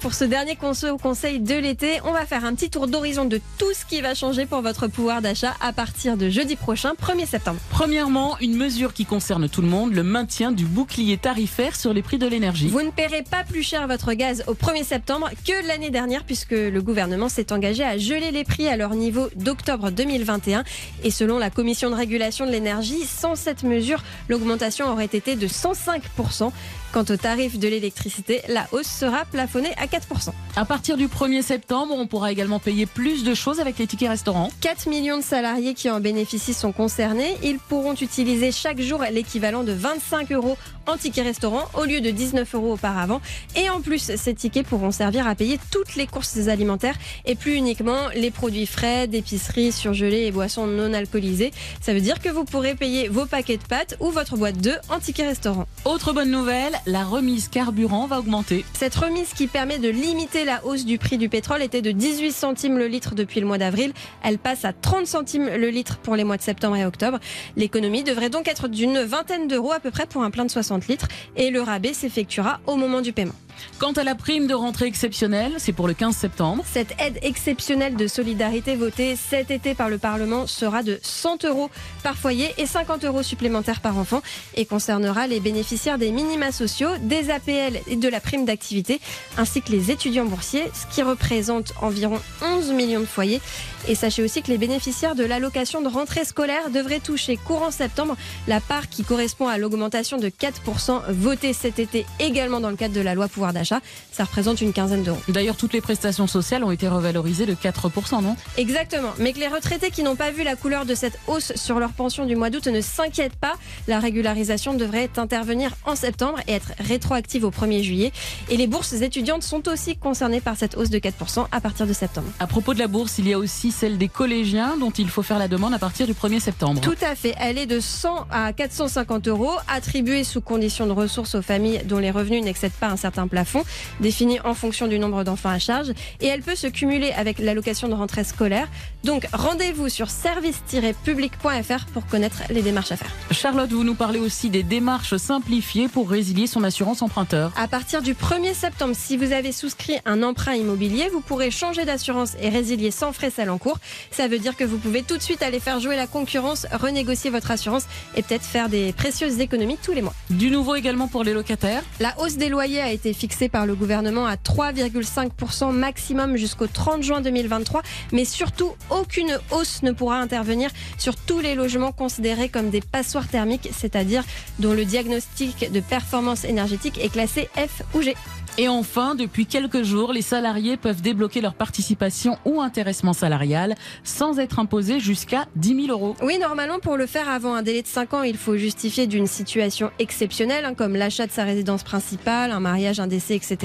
Pour ce dernier conseil de l'été, on va faire un petit tour d'horizon de tout ce qui va changer pour votre pouvoir d'achat à partir de jeudi prochain, 1er septembre. Premièrement, une mesure qui concerne tout le monde, le maintien du bouclier tarifaire sur les prix de l'énergie. Vous ne paierez pas plus cher votre gaz au 1er septembre que l'année dernière puisque le gouvernement s'est engagé à geler les prix à leur niveau d'octobre 2021 et selon la commission de régulation de l'énergie, sans cette mesure, l'augmentation aurait été de 105%. Quant au tarif de l'électricité, la hausse sera plafonnée à 4%. À partir du 1er septembre, on pourra également payer plus de choses avec les tickets restaurants. 4 millions de salariés qui en bénéficient sont concernés. Ils pourront utiliser chaque jour l'équivalent de 25 euros en tickets restaurant au lieu de 19 euros auparavant. Et en plus, ces tickets pourront servir à payer toutes les courses alimentaires et plus uniquement les produits frais, d'épicerie, surgelés et boissons non alcoolisées. Ça veut dire que vous pourrez payer vos paquets de pâtes ou votre boîte d'œufs en tickets restaurant. Autre bonne nouvelle, la remise carburant va augmenter. Cette remise qui permet de limiter la hausse du prix du pétrole était de 18 centimes le litre depuis le mois d'avril. Elle passe à 30 centimes le litre pour les mois de septembre et octobre. L'économie devrait donc être d'une vingtaine d'euros à peu près pour un plein de 60 litres et le rabais s'effectuera au moment du paiement. Quant à la prime de rentrée exceptionnelle, c'est pour le 15 septembre. Cette aide exceptionnelle de solidarité votée cet été par le Parlement sera de 100 euros par foyer et 50 euros supplémentaires par enfant et concernera les bénéficiaires des minima sociaux, des APL et de la prime d'activité, ainsi que les étudiants boursiers, ce qui représente environ 11 millions de foyers. Et sachez aussi que les bénéficiaires de l'allocation de rentrée scolaire devraient toucher courant septembre la part qui correspond à l'augmentation de 4% votée cet été également dans le cadre de la loi pouvoir d'achat. Ça représente une quinzaine d'euros. D'ailleurs, toutes les prestations sociales ont été revalorisées de 4%, non? Exactement. Mais que les retraités qui n'ont pas vu la couleur de cette hausse sur leur pension du mois d'août ne s'inquiètent pas. La régularisation devrait intervenir en septembre et être rétroactive au 1er juillet. Et les bourses étudiantes sont aussi concernées par cette hausse de 4% à partir de septembre. À propos de la bourse, il y a aussi celle des collégiens dont il faut faire la demande à partir du 1er septembre. Tout à fait. Elle est de 100 à 450 euros, attribuée sous condition de ressources aux familles dont les revenus n'excèdent pas un certain plafond plafond, défini en fonction du nombre d'enfants à charge, et elle peut se cumuler avec l'allocation de rentrée scolaire. Donc rendez-vous sur service-public.fr pour connaître les démarches à faire. Charlotte, vous nous parlez aussi des démarches simplifiées pour résilier son assurance emprunteur. À partir du 1er septembre, si vous avez souscrit un emprunt immobilier, vous pourrez changer d'assurance et résilier sans frais celle en cours. Ça veut dire que vous pouvez tout de suite aller faire jouer la concurrence, renégocier votre assurance et peut-être faire des précieuses économies tous les mois. Du nouveau également pour les locataires. La hausse des loyers a été fixée fixé par le gouvernement à 3,5% maximum jusqu'au 30 juin 2023. Mais surtout, aucune hausse ne pourra intervenir sur tous les logements considérés comme des passoires thermiques, c'est-à-dire dont le diagnostic de performance énergétique est classé F ou G. Et enfin, depuis quelques jours, les salariés peuvent débloquer leur participation ou intéressement salarial sans être imposés jusqu'à 10 000 euros. Oui, normalement, pour le faire avant un délai de 5 ans, il faut justifier d'une situation exceptionnelle, hein, comme l'achat de sa résidence principale, un mariage, un décès, etc.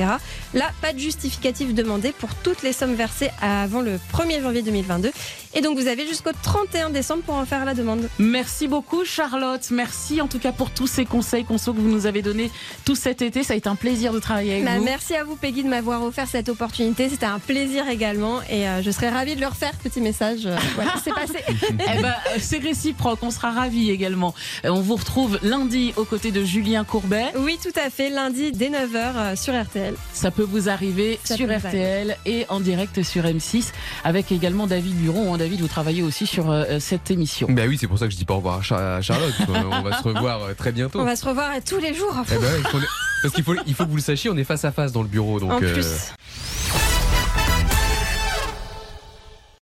Là, pas de justificatif demandé pour toutes les sommes versées avant le 1er janvier 2022. Et donc, vous avez jusqu'au 31 décembre pour en faire la demande. Merci beaucoup, Charlotte. Merci en tout cas pour tous ces conseils conso que vous nous avez donnés tout cet été. Ça a été un plaisir de travailler avec Bah, vous. Merci à vous, Peggy, de m'avoir offert cette opportunité. C'était un plaisir également. Et euh, je serais ravie de le refaire. Petit message. euh, voilà, c'est passé. Eh ben, euh, c'est réciproque, on sera ravis également. On vous retrouve lundi aux côtés de Julien Courbet. Oui, tout à fait. Lundi dès 9h sur RTL. Ça peut vous arriver Ça sur RTL et en direct sur M6 avec également David Buron. Hein, David, vous travaillez aussi sur euh, cette émission. Bah oui, c'est pour ça que je dis pas au revoir à Char- à Charlotte. on va se revoir très bientôt. On va se revoir tous les jours. Eh ben, il faut- Parce qu'il faut, il faut que vous le sachiez, on est face à face dans le bureau. Donc, en euh, plus.